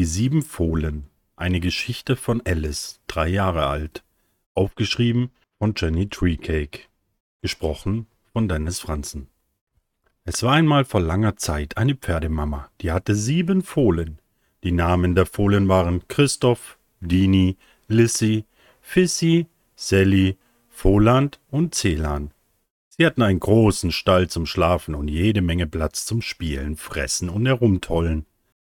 Die sieben Fohlen. Eine Geschichte von Alice, drei Jahre alt. Aufgeschrieben von Jenny Treecake. Gesprochen von Dennis Franzen. Es war einmal vor langer Zeit eine Pferdemama, die hatte sieben Fohlen. Die Namen der Fohlen waren Christoph, Dini, Lissy, Fissy, Sally, Voland und Celan. Sie hatten einen großen Stall zum Schlafen und jede Menge Platz zum Spielen, Fressen und Herumtollen.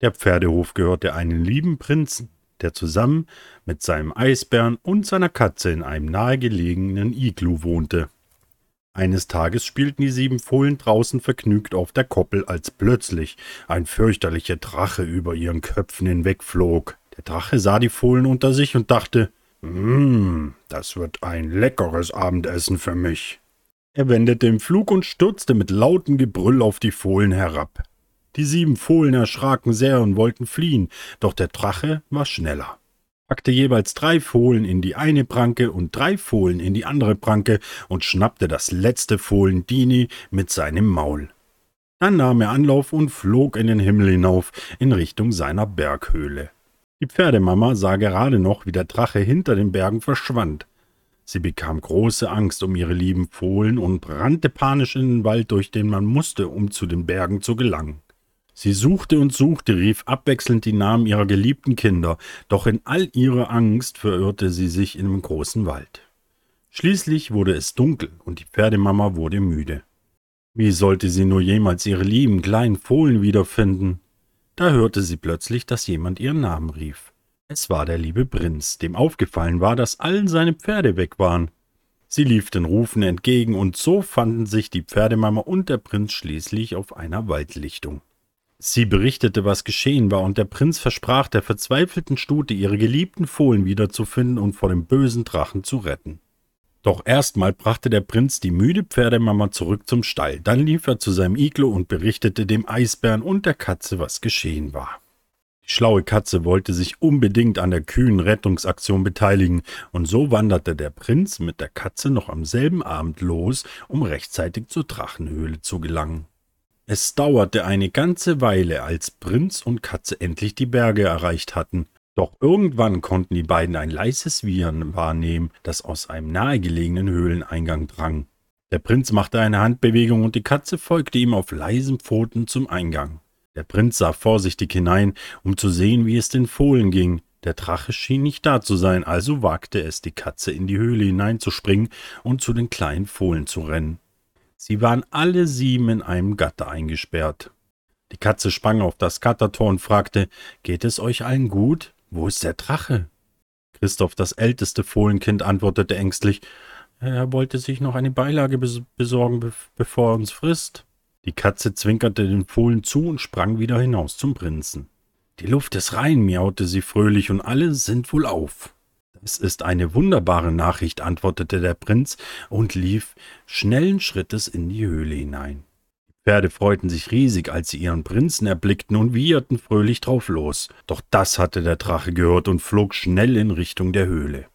Der Pferdehof gehörte einem lieben Prinzen, der zusammen mit seinem Eisbären und seiner Katze in einem nahegelegenen Iglu wohnte. Eines Tages spielten die sieben Fohlen draußen vergnügt auf der Koppel, als plötzlich ein fürchterlicher Drache über ihren Köpfen hinwegflog. Der Drache sah die Fohlen unter sich und dachte, hm, das wird ein leckeres Abendessen für mich. Er wendete im Flug und stürzte mit lautem Gebrüll auf die Fohlen herab. Die sieben Fohlen erschraken sehr und wollten fliehen, doch der Drache war schneller, packte jeweils drei Fohlen in die eine Pranke und drei Fohlen in die andere Pranke und schnappte das letzte Fohlen Dini mit seinem Maul. Dann nahm er Anlauf und flog in den Himmel hinauf in Richtung seiner Berghöhle. Die Pferdemama sah gerade noch, wie der Drache hinter den Bergen verschwand. Sie bekam große Angst um ihre lieben Fohlen und rannte panisch in den Wald, durch den man musste, um zu den Bergen zu gelangen. Sie suchte und suchte, rief abwechselnd die Namen ihrer geliebten Kinder, doch in all ihrer Angst verirrte sie sich in einem großen Wald. Schließlich wurde es dunkel und die Pferdemama wurde müde. Wie sollte sie nur jemals ihre lieben kleinen Fohlen wiederfinden? Da hörte sie plötzlich, dass jemand ihren Namen rief. Es war der liebe Prinz, dem aufgefallen war, dass all seine Pferde weg waren. Sie lief den Rufen entgegen, und so fanden sich die Pferdemama und der Prinz schließlich auf einer Waldlichtung. Sie berichtete, was geschehen war, und der Prinz versprach der verzweifelten Stute, ihre geliebten Fohlen wiederzufinden und vor dem bösen Drachen zu retten. Doch erstmal brachte der Prinz die müde Pferdemama zurück zum Stall, dann lief er zu seinem Iglo und berichtete dem Eisbären und der Katze, was geschehen war. Die schlaue Katze wollte sich unbedingt an der kühnen Rettungsaktion beteiligen, und so wanderte der Prinz mit der Katze noch am selben Abend los, um rechtzeitig zur Drachenhöhle zu gelangen. Es dauerte eine ganze Weile, als Prinz und Katze endlich die Berge erreicht hatten, doch irgendwann konnten die beiden ein leises Wiehern wahrnehmen, das aus einem nahegelegenen Höhleneingang drang. Der Prinz machte eine Handbewegung und die Katze folgte ihm auf leisen Pfoten zum Eingang. Der Prinz sah vorsichtig hinein, um zu sehen, wie es den Fohlen ging. Der Drache schien nicht da zu sein, also wagte es, die Katze in die Höhle hineinzuspringen und zu den kleinen Fohlen zu rennen. Sie waren alle sieben in einem Gatter eingesperrt. Die Katze sprang auf das Gattertor und fragte, geht es euch allen gut? Wo ist der Drache? Christoph, das älteste Fohlenkind, antwortete ängstlich, er wollte sich noch eine Beilage besorgen, bevor er uns frisst. Die Katze zwinkerte den Fohlen zu und sprang wieder hinaus zum Prinzen. Die Luft ist rein, miaute sie fröhlich, und alle sind wohl auf. Das ist eine wunderbare Nachricht, antwortete der Prinz und lief schnellen Schrittes in die Höhle hinein. Die Pferde freuten sich riesig, als sie ihren Prinzen erblickten und wieherten fröhlich drauf los. Doch das hatte der Drache gehört und flog schnell in Richtung der Höhle.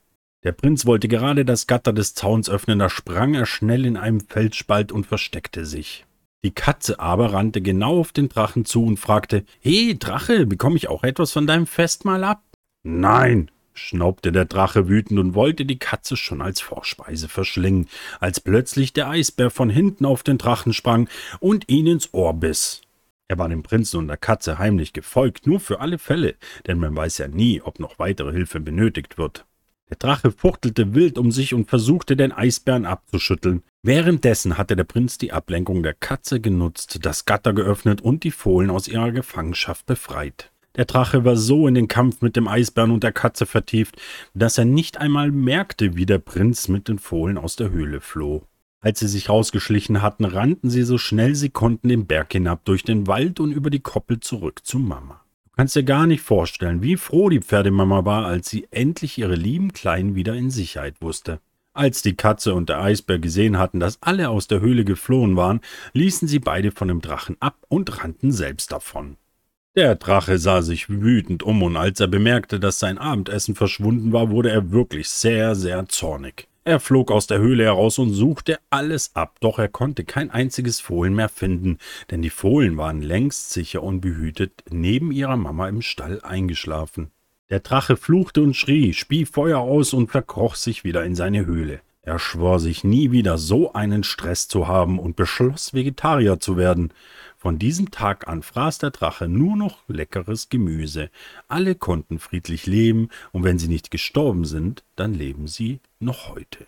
Der Prinz wollte gerade das Gatter des Zauns öffnen, da sprang er schnell in einem Felsspalt und versteckte sich. Die Katze aber rannte genau auf den Drachen zu und fragte, He, Drache, bekomme ich auch etwas von deinem Festmahl ab? Nein, schnaubte der Drache wütend und wollte die Katze schon als Vorspeise verschlingen, als plötzlich der Eisbär von hinten auf den Drachen sprang und ihn ins Ohr biss. Er war dem Prinzen und der Katze heimlich gefolgt, nur für alle Fälle, denn man weiß ja nie, ob noch weitere Hilfe benötigt wird. Der Drache fuchtelte wild um sich und versuchte, den Eisbären abzuschütteln. Währenddessen hatte der Prinz die Ablenkung der Katze genutzt, das Gatter geöffnet und die Fohlen aus ihrer Gefangenschaft befreit. Der Drache war so in den Kampf mit dem Eisbären und der Katze vertieft, dass er nicht einmal merkte, wie der Prinz mit den Fohlen aus der Höhle floh. Als sie sich rausgeschlichen hatten, rannten sie so schnell sie konnten den Berg hinab durch den Wald und über die Koppel zurück zu Mama. Kannst dir gar nicht vorstellen, wie froh die Pferdemama war, als sie endlich ihre lieben Kleinen wieder in Sicherheit wusste. Als die Katze und der Eisbär gesehen hatten, dass alle aus der Höhle geflohen waren, ließen sie beide von dem Drachen ab und rannten selbst davon. Der Drache sah sich wütend um, und als er bemerkte, dass sein Abendessen verschwunden war, wurde er wirklich sehr, sehr zornig. Er flog aus der Höhle heraus und suchte alles ab, doch er konnte kein einziges Fohlen mehr finden, denn die Fohlen waren längst sicher und behütet neben ihrer Mama im Stall eingeschlafen. Der Drache fluchte und schrie, spie Feuer aus und verkroch sich wieder in seine Höhle. Er schwor sich nie wieder so einen Stress zu haben und beschloss, Vegetarier zu werden. Von diesem Tag an fraß der Drache nur noch leckeres Gemüse. Alle konnten friedlich leben, und wenn sie nicht gestorben sind, dann leben sie noch heute.